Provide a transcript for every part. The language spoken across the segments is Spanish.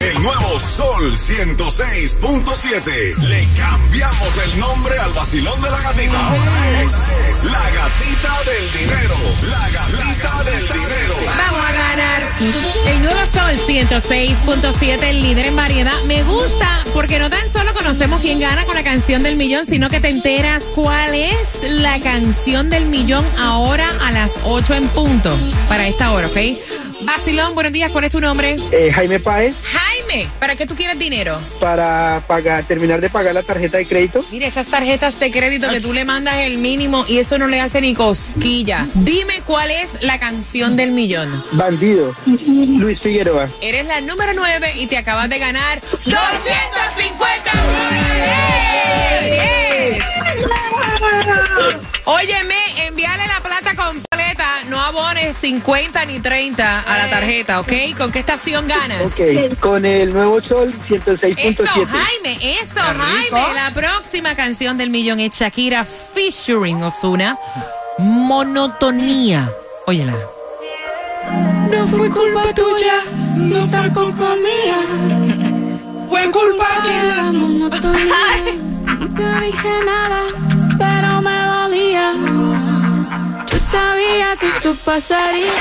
El nuevo Sol 106.7. Le cambiamos el nombre al vacilón de la gatita. Ahora es la gatita del dinero. La gatita del dinero. Vamos a ganar el nuevo Sol 106.7, el líder en variedad. Me gusta porque no tan solo conocemos quién gana con la canción del millón, sino que te enteras cuál es la canción del millón ahora a las 8 en punto. Para esta hora, ¿ok? Basilón, buenos días, ¿cuál es tu nombre? Eh, Jaime Páez, Jaime, ¿para qué tú quieres dinero? para pagar, terminar de pagar la tarjeta de crédito. Mire, esas tarjetas de crédito que tú le mandas el mínimo y eso no le hace ni cosquilla. Dime cuál es la canción del millón. Bandido. Luis Figueroa. Eres la número 9 y te acabas de ganar 250 dólares. Óyeme, abones 50 ni 30 a la tarjeta, ¿ok? ¿Con qué estación ganas? Ok, con el nuevo Sol Esto, 106.7. Jaime, esto, Jaime. La próxima canción del millón es Shakira featuring Osuna. Monotonía. Óyela. No fue culpa tuya, no fue culpa mía. Fue culpa de la monotonía. Nunca dije nada, pero me sabía que esto pasaría.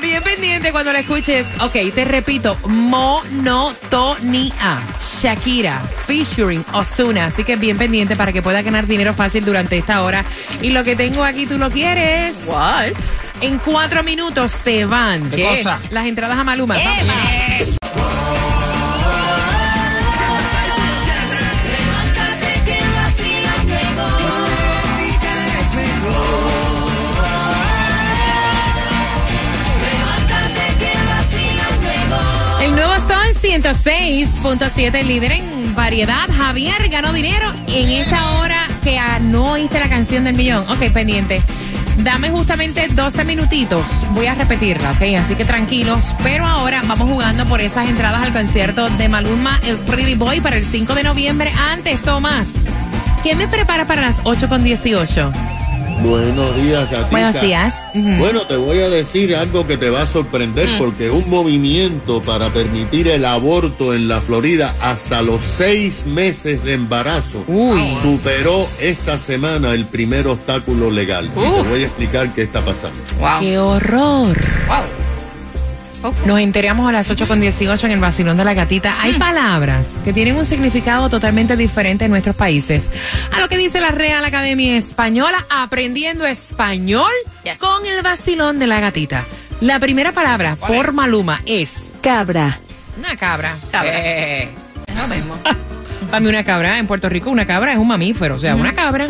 Bien pendiente cuando la escuches. Ok, te repito, monotonía. Shakira, featuring Osuna. Así que bien pendiente para que pueda ganar dinero fácil durante esta hora. Y lo que tengo aquí, ¿tú lo quieres? What? En cuatro minutos te van. ¿Qué cosa? Las entradas a Maluma. 106.7, líder en variedad. Javier ganó dinero en esa hora que no oíste la canción del millón. Ok, pendiente. Dame justamente 12 minutitos. Voy a repetirla, ok. Así que tranquilos. Pero ahora vamos jugando por esas entradas al concierto de Maluma, el Pretty Boy, para el 5 de noviembre. Antes, Tomás, ¿qué me prepara para las 8 con 18? Buenos días, Gatita. Buenos días. Bueno, te voy a decir algo que te va a sorprender Mm. porque un movimiento para permitir el aborto en la Florida hasta los seis meses de embarazo Uy. superó esta semana el primer obstáculo legal. Y te voy a explicar qué está pasando. ¡Qué horror! Nos enteramos a las 8 con 18 en el vacilón de la gatita. Hay palabras que tienen un significado totalmente diferente en nuestros países. A lo que dice la Real Academia Española, aprendiendo español con el vacilón de la gatita. La primera palabra por Maluma es Cabra. una cabra. Eh. Para mí una cabra en Puerto Rico, una cabra es un mamífero, o sea, una cabra.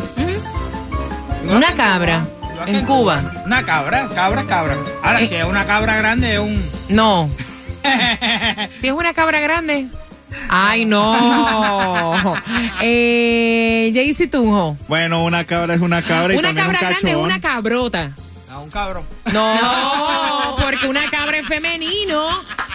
Una cabra Que en Cuba. Una cabra, cabra, cabra. Ahora, Eh. si es una cabra grande, es un. No. Si es una cabra grande. Ay, no. eh, Jaycee Tunjo. Bueno, una cabra es una cabra y Una también cabra un grande es una cabrota. A un cabrón. No, porque una cabra es femenino.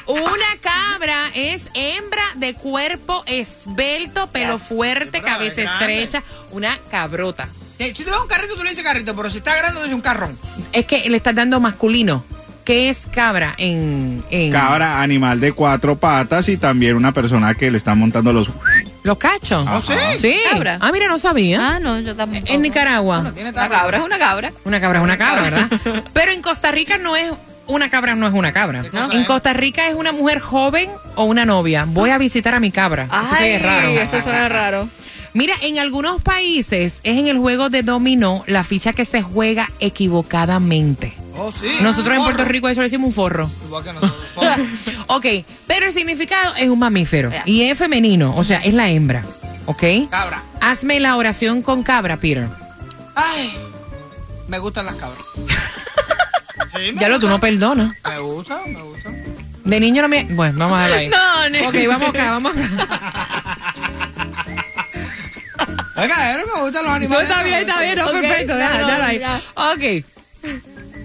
Una cabra es hembra de cuerpo esbelto, pelo fuerte, cabeza estrecha. Una cabrota. Eh, Si tú ves un carrito, tú le dices carrito, pero si está grande, dices un carrón. Es que le estás dando masculino. ¿qué es cabra en, en Cabra, animal de cuatro patas y también una persona que le está montando los... los cachos? ¿Oh, sí? Sí. Cabra. Ah, mira, no sabía. Ah, no, yo tampoco. En Nicaragua. Tiene Una cabra es una cabra. Una cabra es una cabra, ¿verdad? Pero en Costa Rica no es una cabra, no es una cabra. cosa En es? Costa Rica es una mujer joven o una novia. Voy a visitar a mi cabra. Eso sí Ay, es raro. eso suena raro. Mira, en algunos países es en el juego de dominó la ficha que se juega equivocadamente. Oh, sí. Nosotros en. Puerto Rico eso le decimos un forro. Igual que nosotros. Forro. Ok, pero el significado es un mamífero y es femenino, o sea, es la hembra. ¿Ok? Cabra. Hazme la oración con cabra, Peter. Ay, me gustan las cabras. Sí, Ya lo tú no perdonas. Me gusta, me gusta. De niño no me. Bueno, vamos a ver ahí. No, no. Ok, vamos acá, vamos acá. Oiga, a ver, me gustan los No, animales. está bien, está bien, no, perfecto, ya, déjalo, no, ahí. ya. Ok.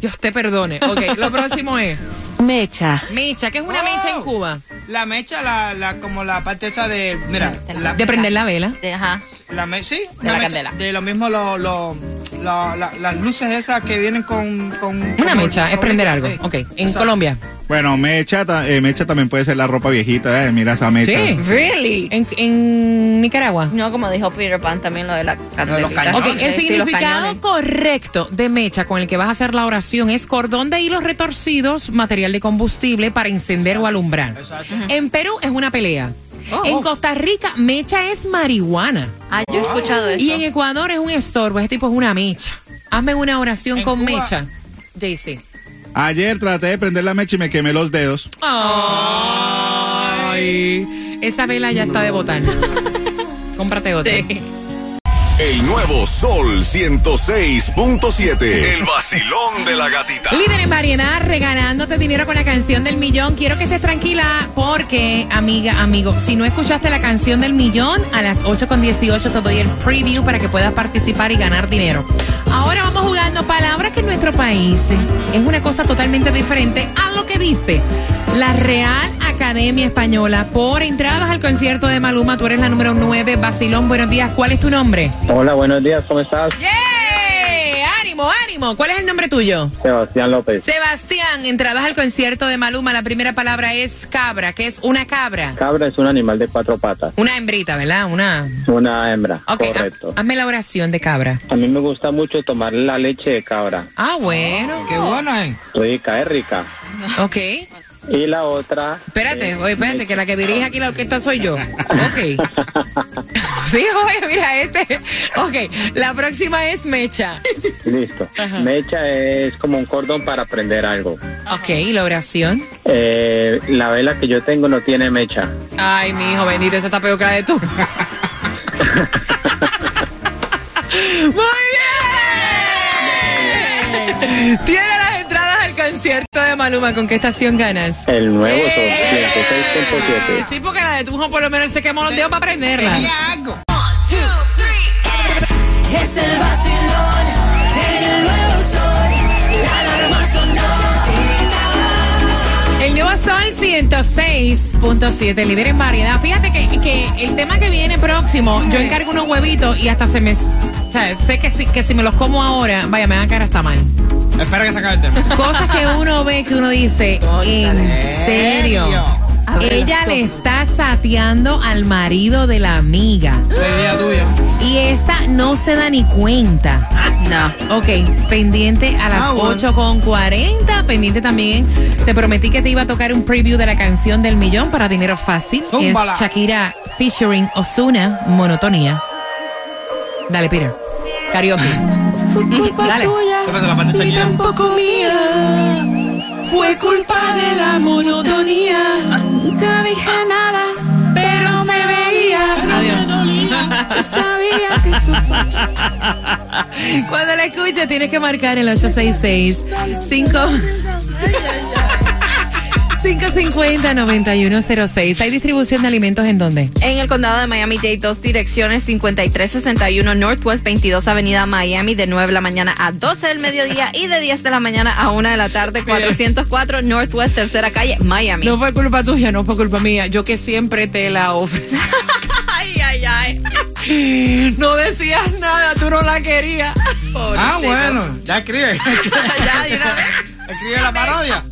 Dios te perdone. Ok, lo próximo es Mecha. mecha. ¿Qué es una Oh. mecha en Cuba? La mecha, la, la, como la parte esa de. Mira, la, De prender la vela. De- Ajá. la me- sí, De una la mecha, candela. De lo mismo, lo, lo, la- la- las luces esas que vienen con. con Una mecha es prender algo. Sí. Ok, en. Colombia. Bueno, mecha, ta- eh, mecha también puede ser la ropa viejita, eh. Mira esa mecha. Sí. Really? En, en Nicaragua. No, como dijo Peter Pan, también lo de la de los candelita. cañones. Ok, el Sí, significado correcto de mecha con el que vas a hacer la oración es cordón de hilos retorcidos, material de combustible para encender o alumbrar. Exacto. En Perú es una pelea. Oh. En Costa Rica, mecha es marihuana. Ah, yo he escuchado eso. Y en Ecuador es un estorbo, ese tipo es una mecha. Hazme una oración En con Cuba- mecha. JC. Ayer traté de prender la mecha y me quemé los dedos. Ay. Esa vela ya está de botar. Cómprate otra. El nuevo Sol 106.7. El vacilón de la gatita. Líder en variedad, regalándote dinero con la canción del millón. Quiero que estés tranquila porque, amiga, amigo, si no escuchaste la canción del millón, a las 8 con 18 te doy el preview para que puedas participar y ganar dinero. Ahora palabras que en nuestro país es una cosa totalmente diferente a lo que dice la Real Academia Española. Por entradas al concierto de Maluma, tú eres la número 9. Basilón, buenos días. ¿Cuál es tu nombre? Hola, buenos días, ¿cómo estás? ¡Yeah! ¡Ánimo, ánimo! ¿Cuál es el nombre tuyo? Sebastián López. Sebastián, entradas al concierto de Maluma. La primera palabra es cabra. ¿Qué es una cabra? Cabra es un animal de cuatro patas, Una hembrita, ¿verdad? Una. una hembra, Ok, ha- correcto. hazme la oración de cabra. A mí me gusta mucho tomar la leche de cabra, Ah, bueno. Qué buena es. rica, es rica. Ok. Y la otra... Espérate, eh, oye, espérate, que la que dirige aquí la orquesta soy yo. Ok. Sí, oye, mira, este. Ok, la próxima es mecha. Listo. Mecha es como un cordón para prender algo. Ok, la oración. Eh, la vela que yo tengo no tiene mecha. Ay, mi hijo bendito, esa está peor que la de tú. ¡Muy bien! Tiene concierto de Maluma. ¿Con qué estación ganas? El nuevo Sol Eh, 106.7. Sí, porque la de tu hijo por lo menos se quemó los dedos para prenderla. Tenía algo. Es el vacilón, el nuevo sol, la alarma sonó. El nuevo Sol 106.7, líder en variedad. Fíjate que, que el tema que viene próximo, yo encargo unos huevitos y hasta se me... Sea, sé que si, que si me los como ahora, vaya, me van a caer hasta mal. Espera que se acabe el tema. Cosas que uno ve que uno dice, ¿en serio? Ella le está sateando al marido de la amiga. La idea tuya. Y esta no se da ni cuenta. No. Ok, pendiente a las Ah, bueno. 8 con 40. Pendiente también. Te prometí que te iba a tocar un preview de la canción del millón para dinero fácil. Túmbala. Es Shakira featuring Osuna, Monotonía. Dale, Peter. Karaoke. Fue culpa Dale. tuya, ¿Qué pasa, la parte de ni tampoco mía. Fue culpa de la monotonía. Nunca dije nada, pero me veía. Yo sabía que tú Cuando la escuches tienes que marcar el 866 5 550-9106. ¿Hay distribución de alimentos en dónde? En el condado de Miami-Dade, dos direcciones, 5361 Northwest 22 Avenida Miami, de 9 de la mañana a 12 del mediodía y de 10 de la mañana a 1 de la tarde, 404 Northwest Tercera Calle, Miami. No fue culpa tuya, no fue culpa mía. Yo que siempre te la ofrecí. Ay, ay, ay. No decías nada, tú no la querías. Ah, bueno. Ya escribe. Ya, de una vez. Escribe la parodia.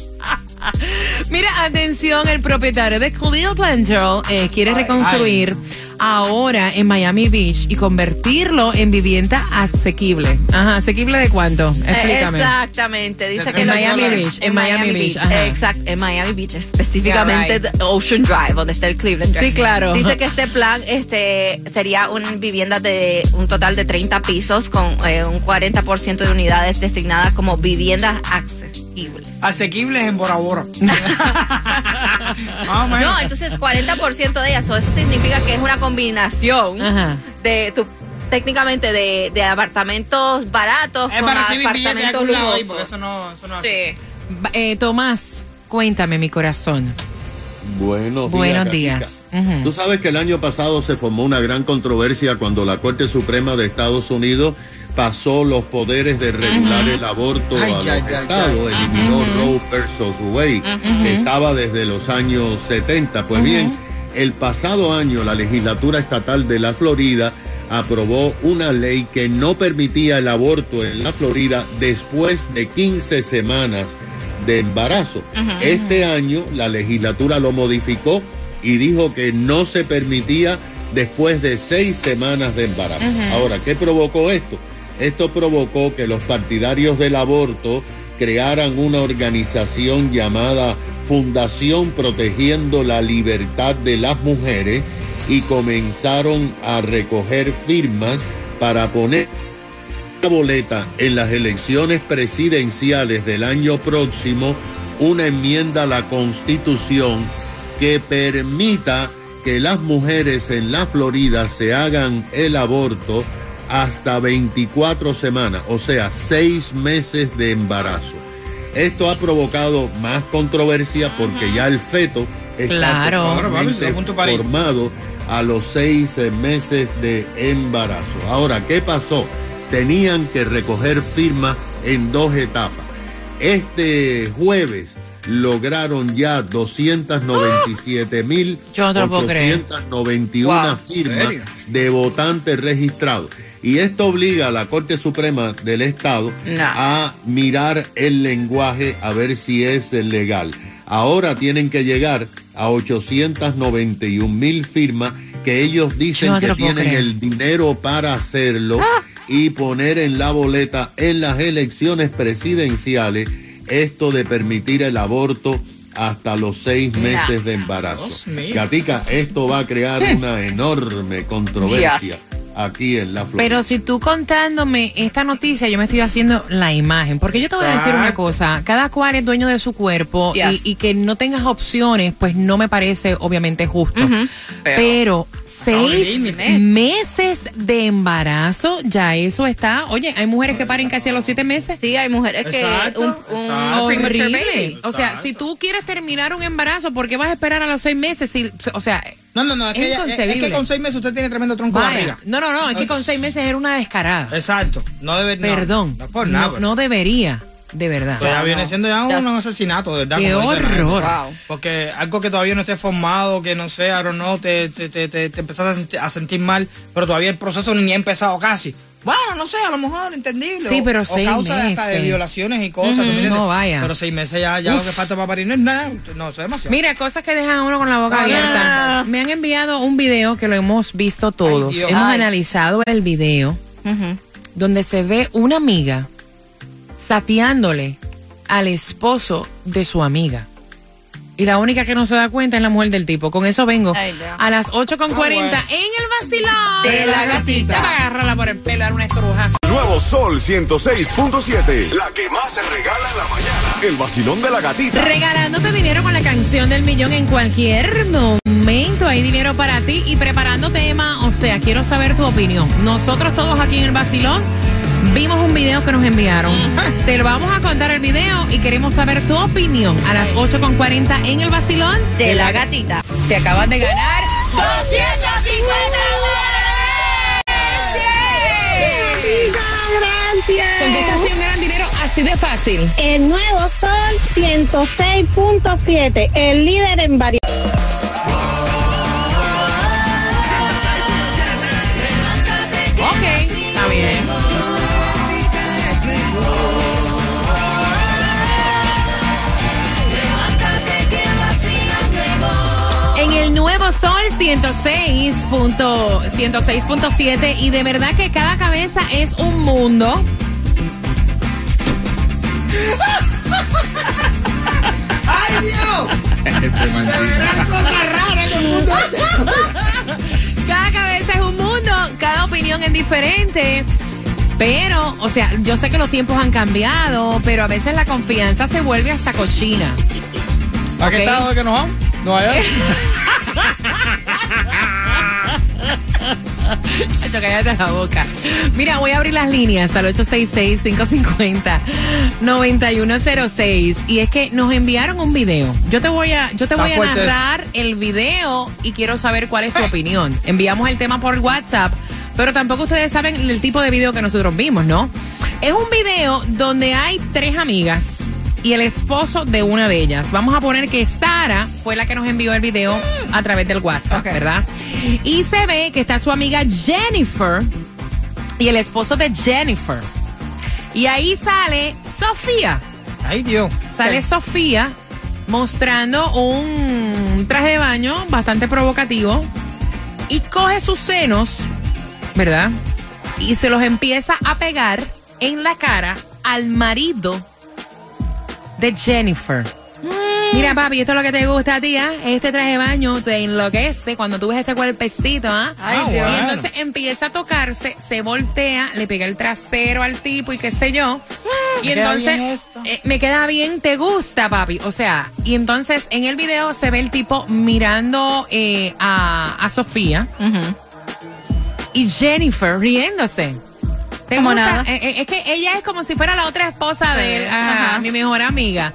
Mira, atención, el propietario de Cleveland eh, quiere reconstruir ahora en Miami Beach y convertirlo en vivienda asequible. Ajá, ¿asequible de cuánto? Explícame. Exactamente, dice En que los Miami dólares- Beach, en Miami Beach, ajá. Exacto, en Miami Beach, específicamente Yeah, de Ocean Drive, donde está el Cleveland Drive. Sí, claro. Dice que este plan este sería una vivienda de un total de 30 pisos con eh, un 40% de unidades designadas como viviendas accesibles. Asequibles en Bora Bora. O menos. No, entonces 40% de ellas, so, eso significa que es una combinación Ajá. de tu técnicamente de, de apartamentos baratos Es con para recibir billetes de apartamentos algún lado ahí, lujosos. porque eso no, eso no Sí. Eh, Tomás, cuéntame, mi corazón. Buenos días. Buenos días. Tú sabes que el año pasado se formó una gran controversia cuando la Corte Suprema de Estados Unidos pasó los poderes de regular el aborto Ay, a los ay, ay, estados, eliminó Roe versus Wade, que estaba desde los años 70. Pues bien, el pasado año la legislatura estatal de la Florida aprobó una ley que no permitía el aborto en la Florida después de 15 semanas de embarazo. Este año la legislatura lo modificó y dijo que no se permitía después de seis semanas de embarazo. Ahora, ¿qué provocó esto? Esto provocó que los partidarios del aborto crearan una organización llamada Fundación Protegiendo la Libertad de las Mujeres y comenzaron a recoger firmas para poner la boleta en las elecciones presidenciales del año próximo una enmienda a la constitución que permita que las mujeres en la Florida se hagan el aborto hasta 24 semanas, o sea, seis meses de embarazo. Esto ha provocado más controversia porque ya el feto está Claro. Formado a los seis eh, meses de embarazo. Ahora, ¿qué pasó? Tenían que recoger firmas en dos etapas. Este jueves lograron ya 297 mil Yo no te lo puedo creer. 891 Wow. firmas de votantes registrados. Y esto obliga a la Corte Suprema del Estado No. a mirar el lenguaje a ver si es legal. Ahora tienen que llegar a 891 mil firmas que ellos dicen que tienen creer. el dinero para hacerlo y poner en la boleta en las elecciones presidenciales esto de permitir el aborto hasta los seis meses de embarazo. Gatica, esto va a crear una enorme controversia Dios. Aquí en la Florida. Pero si tú contándome esta noticia, yo me estoy haciendo la imagen. Porque yo te voy a decir una cosa, cada cual es dueño de su cuerpo Yes. y, y que no tengas opciones, pues no me parece obviamente justo. Pero seis meses de embarazo, ya eso está. Oye, hay mujeres que paren casi a los siete meses. Sí, hay mujeres que Exacto, un, un exacto. premature Horrible. O sea, si tú quieres terminar un embarazo, ¿por qué vas a esperar a los seis meses? Si, o sea, No, no, no, es, Es que, ella- es- que con seis meses usted tiene tremendo tronco de vaya. barriga. No, no, no, es que con seis meses era una descarada. Exacto. No debe no, Perdón. No, es por nada. no, no debería, de verdad. Pero ya viene siendo ya un, asesinato, ¿verdad? Qué horror. Wow. Porque algo que todavía no esté formado, que no sé, don't know, te, te, te, te, te empezás a sentir, a sentir mal, pero todavía el proceso ni ha empezado casi. Bueno, no sé, a lo mejor entendible. Sí, o- pero o seis causa de, hasta de meses. violaciones y cosas. Ujú, ¿tú me entiendes? no, vaya. Pero seis meses ya, ya lo que falta para parir no es nada. No, eso es demasiado. Mira, cosas que dejan a uno con la boca Ah, abierta. Me han enviado un video que lo hemos visto todos. Ay, hemos Ay. analizado el video donde se ve una amiga sapeándole al esposo de su amiga. Y la única que no se da cuenta es la mujer del tipo. Con eso vengo Ay, a las 8.40 Ah, bueno. en el vacilón De la gatita. Agarrarla por el pelo, dar una estruja. Nuevo Sol 106.7. La que más se regala en la mañana. El vacilón de la gatita. Regalándote dinero con la canción del millón en cualquier momento. Hay dinero para ti y preparando tema. O sea, quiero saber tu opinión. Nosotros todos aquí en el Basilón vimos un video que nos enviaron. Te lo vamos a contar el video y queremos saber tu opinión. A las 8.40 en el Basilón De la gatita. Te acabas de ganar 250 Gracias. ¿Con qué estación ganan dinero así de fácil? El nuevo Sol 106.7, el líder en variedad. 106.7 y de verdad que cada cabeza es un mundo. ¡Ay, Dios! Este mundo. Cada cabeza es un mundo, cada opinión es diferente. Pero, o sea, yo sé que los tiempos han cambiado, pero a veces la confianza se vuelve hasta cochina. ¿A qué Ok. estado de que nos vamos? Nueva York. Chacho, cállate la boca. Mira, voy a abrir las líneas al 866-550-9106. Y es que nos enviaron un video. Yo te voy a, yo te Está voy a eso. narrar el video y quiero saber cuál es tu opinión. Enviamos el tema por WhatsApp, pero tampoco ustedes saben el tipo de video que nosotros vimos, ¿no? Es un video donde hay tres amigas y el esposo de una de ellas. Vamos a poner que Sara fue la que nos envió el video a través del WhatsApp, ¿verdad? Y se ve que está su amiga Jennifer y el esposo de Jennifer. Y ahí sale Sofía. Ay, Dios. Sale Sofía mostrando un traje de baño bastante provocativo y coge sus senos, ¿verdad? Y se los empieza a pegar en la cara al marido de Jennifer. Mira, papi, esto es lo que te gusta a ti, ¿ah? Este traje de baño te enloquece cuando tú ves este cuerpecito, ¿ah? Ay, y Dios. entonces empieza a tocarse, se voltea, le pega el trasero al tipo y qué sé yo. Y Me queda entonces, bien esto. eh, me queda bien, te gusta, papi. O sea, y entonces en el video se ve el tipo mirando eh, a, a Sofía y Jennifer riéndose. ¿Te Como gusta? nada. Eh, eh, es que ella es como si fuera la otra esposa de él, ajá, mi mejor amiga.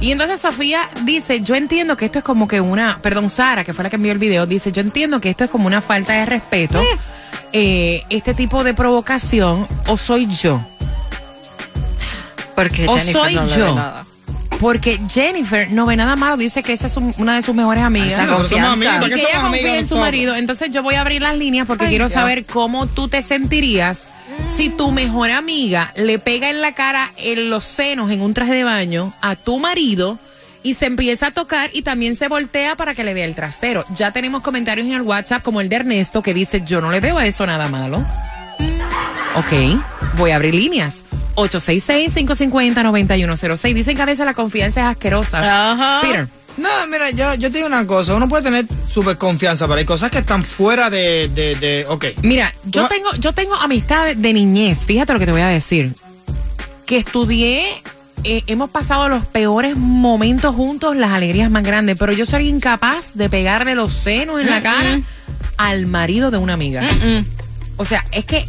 Y entonces Sofía dice, yo entiendo que esto es como que una, perdón, Sara, que fue la que envió el video, dice, yo entiendo que esto es como una falta de respeto, eh, este tipo de provocación, o soy yo. Porque O Jennifer soy no yo. nada. Porque Jennifer no ve nada malo, dice que esa es un- una de sus mejores amigas. Nosotros somos amigos, y ¿para que qué ella somos confía en su nosotros? marido. Entonces yo voy a abrir las líneas porque quiero saber cómo tú te sentirías si tu mejor amiga le pega en la cara, en los senos, en un traje de baño a tu marido y se empieza a tocar y también se voltea para que le vea el trasero. Ya tenemos comentarios en el WhatsApp como el de Ernesto que dice, yo no le veo a eso nada malo. Ok, voy a abrir líneas. 866-550-9106. Dicen que a veces la confianza es asquerosa. Ajá. Peter. No, mira, yo, yo te digo una cosa. Uno puede tener súper confianza, pero hay cosas que están fuera de... de, de ok. Mira, yo tengo, yo tengo amistades de niñez. Fíjate lo que te voy a decir. Que estudié, eh, hemos pasado los peores momentos juntos, las alegrías más grandes, pero yo soy incapaz de pegarle los senos en la cara al marido de una amiga. O sea, es que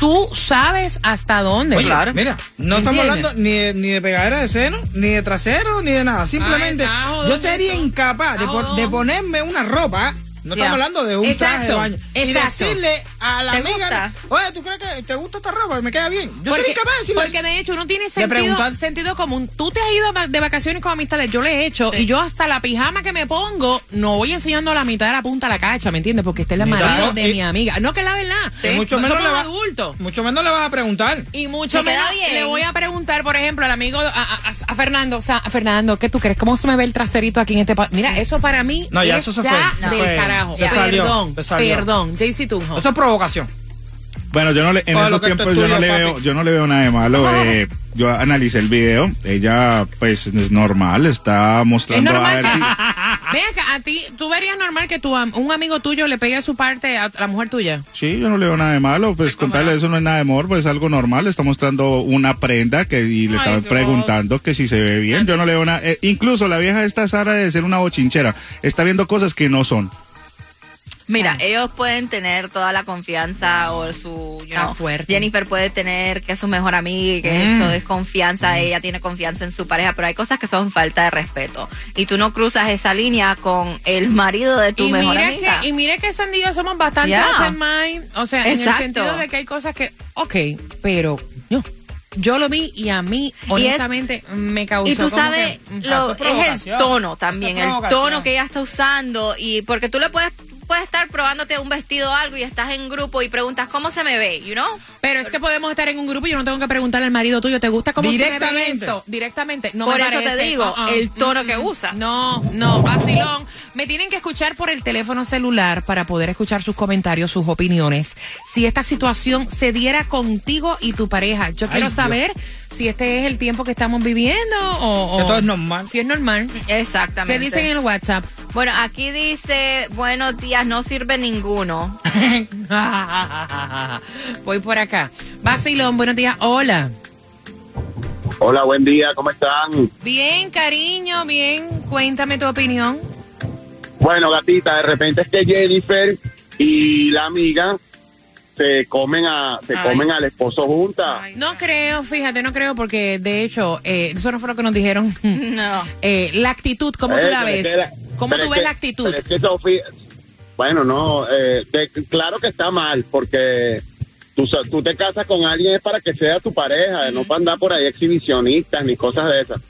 tú sabes hasta dónde. Oye, mira, no estamos hablando ni de, ni de pegadera de seno, ni de trasero, ni de nada. Simplemente, Ay, yo sería incapaz de, por- ponerme una ropa. No estamos hablando de un traje de Exacto, baño. Y exacto. decirle a la ¿Te amiga, gusta? oye, ¿tú crees que te gusta esta ropa? Me queda bien. Yo porque, sería incapaz de decirle. porque de hecho uno tiene sentido, sentido común. Tú te has ido de vacaciones con amistades, yo le he hecho, y yo hasta la pijama que me pongo, no voy enseñando la mitad de la punta a la cacha, ¿me entiendes? Porque este es marido tampoco- de y- mi amiga. No, que es la verdad. Y mucho no menos le va- adultos. Mucho menos le vas a preguntar. Y mucho Me menos bien. le voy a preguntar, por ejemplo, al amigo, a, a- a Fernando, o sea, a Fernando, ¿qué tú crees? ¿Cómo se me ve el traserito aquí en este? Mira, eso para mí No, ya es eso se ya fue, del fue, carajo. salió, perdón, salió. perdón. JC Tunjo. Eso es provocación. Bueno, yo no le, en Oye, esos tiempos es yo no le papi. veo, yo no le veo nada de malo. eh, yo analicé el video, ella pues es normal, está Es mostrando a normal ver que, si- Ven acá, a ti, ¿tú verías normal que tu, am- un amigo tuyo le pegue su parte a la mujer tuya? Sí, yo no le veo nada de malo, pues contarle eso no es nada de amor, pues es algo normal, está mostrando una prenda que y le Ay, estaba Dios. preguntando que si se ve bien, yo no le veo nada, eh, incluso la vieja esta Sara de ser una bochinchera, está viendo cosas que no son. Mira, ellos pueden tener toda la confianza o su, you Está know, fuerte. Jennifer puede tener que es su mejor amiga y que Mm. eso es confianza, ella tiene confianza en su pareja, pero hay cosas que son falta de respeto. Y tú no cruzas esa línea con el marido de tu y mejor amiga. que, y mire que Sandy y yo somos bastante open mind. O sea, en el sentido de que hay cosas que, ok, pero yo, yo lo vi y a mí, honestamente, me causó Y tú como sabes, que, mm, lo, es el tono también, el tono que ella está usando y porque tú le puedes puedes estar probándote un vestido o algo y estás en grupo y preguntas cómo se me ve, you know? Pero es que podemos estar en un grupo y yo no tengo que preguntarle al marido tuyo, ¿te gusta cómo se me ve Directamente. esto? Directamente. No Por me eso te digo, Uh-uh. el tono que usa. No, no, vacilón. Me tienen que escuchar por el teléfono celular para poder escuchar sus comentarios, sus opiniones. Si esta situación se diera contigo y tu pareja, yo quiero Dios. Si este es el tiempo que estamos viviendo o, o- Que todo es normal. si es normal. Exactamente. ¿Qué dicen en el WhatsApp? Bueno, aquí dice, buenos días, no sirve ninguno. Voy por acá. Vacilón, buenos días. Hola. Hola, buen día, ¿cómo están? Bien, cariño, bien. Cuéntame tu opinión. Bueno, gatita, de repente es que Jennifer y la amiga se comen a se Ay. comen al esposo juntas. No creo, fíjate, no creo porque de hecho, eh, eso no fue lo que nos dijeron. No. Eh, la actitud, ¿cómo tú Eh, la pero es ves? la- ¿Cómo tú es ves que- la actitud? es que Sofía, bueno, no, eh, de- claro que está mal, porque tú, tú te casas con alguien es para que sea tu pareja, no para andar por ahí exhibicionistas ni cosas de esas.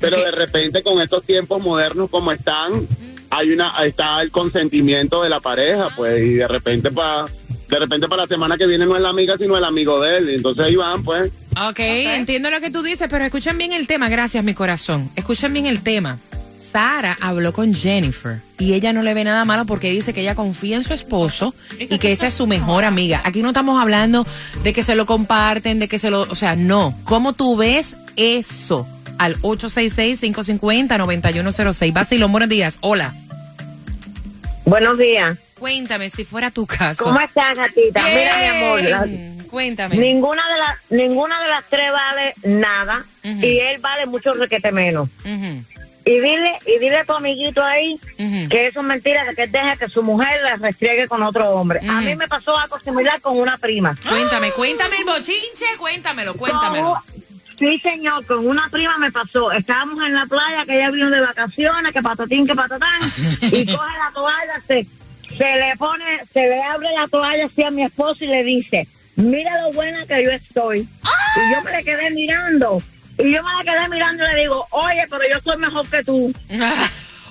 Pero de repente con estos tiempos modernos como están, hay una está el consentimiento de la pareja, pues, y de repente para de repente para la semana que viene no es la amiga sino el amigo de él, entonces ahí van, pues. ok, entiendo lo que tú dices, pero escuchen bien el tema, gracias mi corazón. Escuchen bien el tema. Sara habló con Jennifer y ella no le ve nada malo porque dice que ella confía en su esposo y que esa es su mejor amiga. Aquí no estamos hablando de que se lo comparten, de que se lo, o sea, no. ¿Cómo tú ves eso? Al 866-550-9106. Basilón, buenos días. Hola. Buenos días. Cuéntame si fuera tu caso. ¿Cómo estás, gatita? Bien. Mira, mi amor. la- Cuéntame. ninguna de las ninguna de las tres vale nada y él vale mucho requete menos. Y dile y dile a tu amiguito ahí que eso es mentira, que él deja que su mujer la restriegue con otro hombre. A mí me pasó algo similar con una prima. Cuéntame, cuéntame el bochinche, cuéntamelo, cuéntamelo. Sí, señor, con una prima me pasó. Estábamos en la playa, que ella vino de vacaciones, que patatín, que patatán, y coge la toalla, se, se le pone, se le abre la toalla así a mi esposo y le dice, mira lo buena que yo estoy. Y yo me le quedé mirando, y yo me la quedé mirando y le digo, oye, pero yo soy mejor que tú.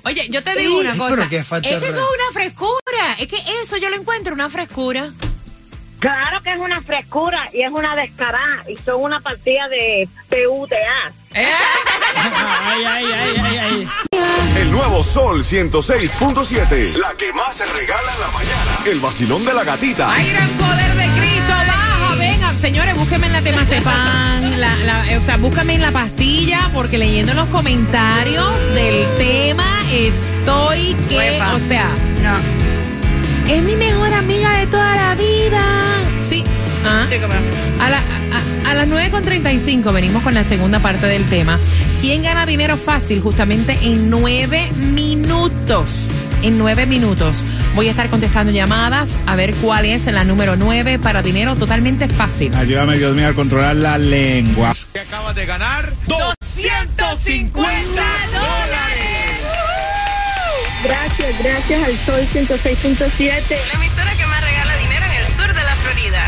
Oye, yo te digo una cosa. pero qué falta es de que eso re- es una frescura. Es que eso yo lo encuentro una frescura. Claro que es una frescura y es una descarada, y son una partida de PUTA. Ay, ay, ay, ay, ay. El nuevo Sol 106.7. La que más se regala en la mañana. El vacilón de la gatita. ¡Ay, gran poder de Cristo! ¡Baja! Venga, señores, búsquenme en la temazepam. La, la, eh, o sea, búscame en la pastilla, porque leyendo los comentarios del tema estoy que. O sea, No. Es mi mejor amiga de toda la vida. Sí. Ah. Sí, A, la- a- a las 9.35 venimos con la segunda parte del tema. ¿Quién gana dinero fácil? Justamente en nueve minutos. En nueve minutos. Voy a estar contestando llamadas a ver cuál es la número 9 para dinero totalmente fácil. Ayúdame, Dios mío, a controlar la lengua. que acabas de ganar 250 dólares. Gracias, gracias al Sol 106.7. La emisora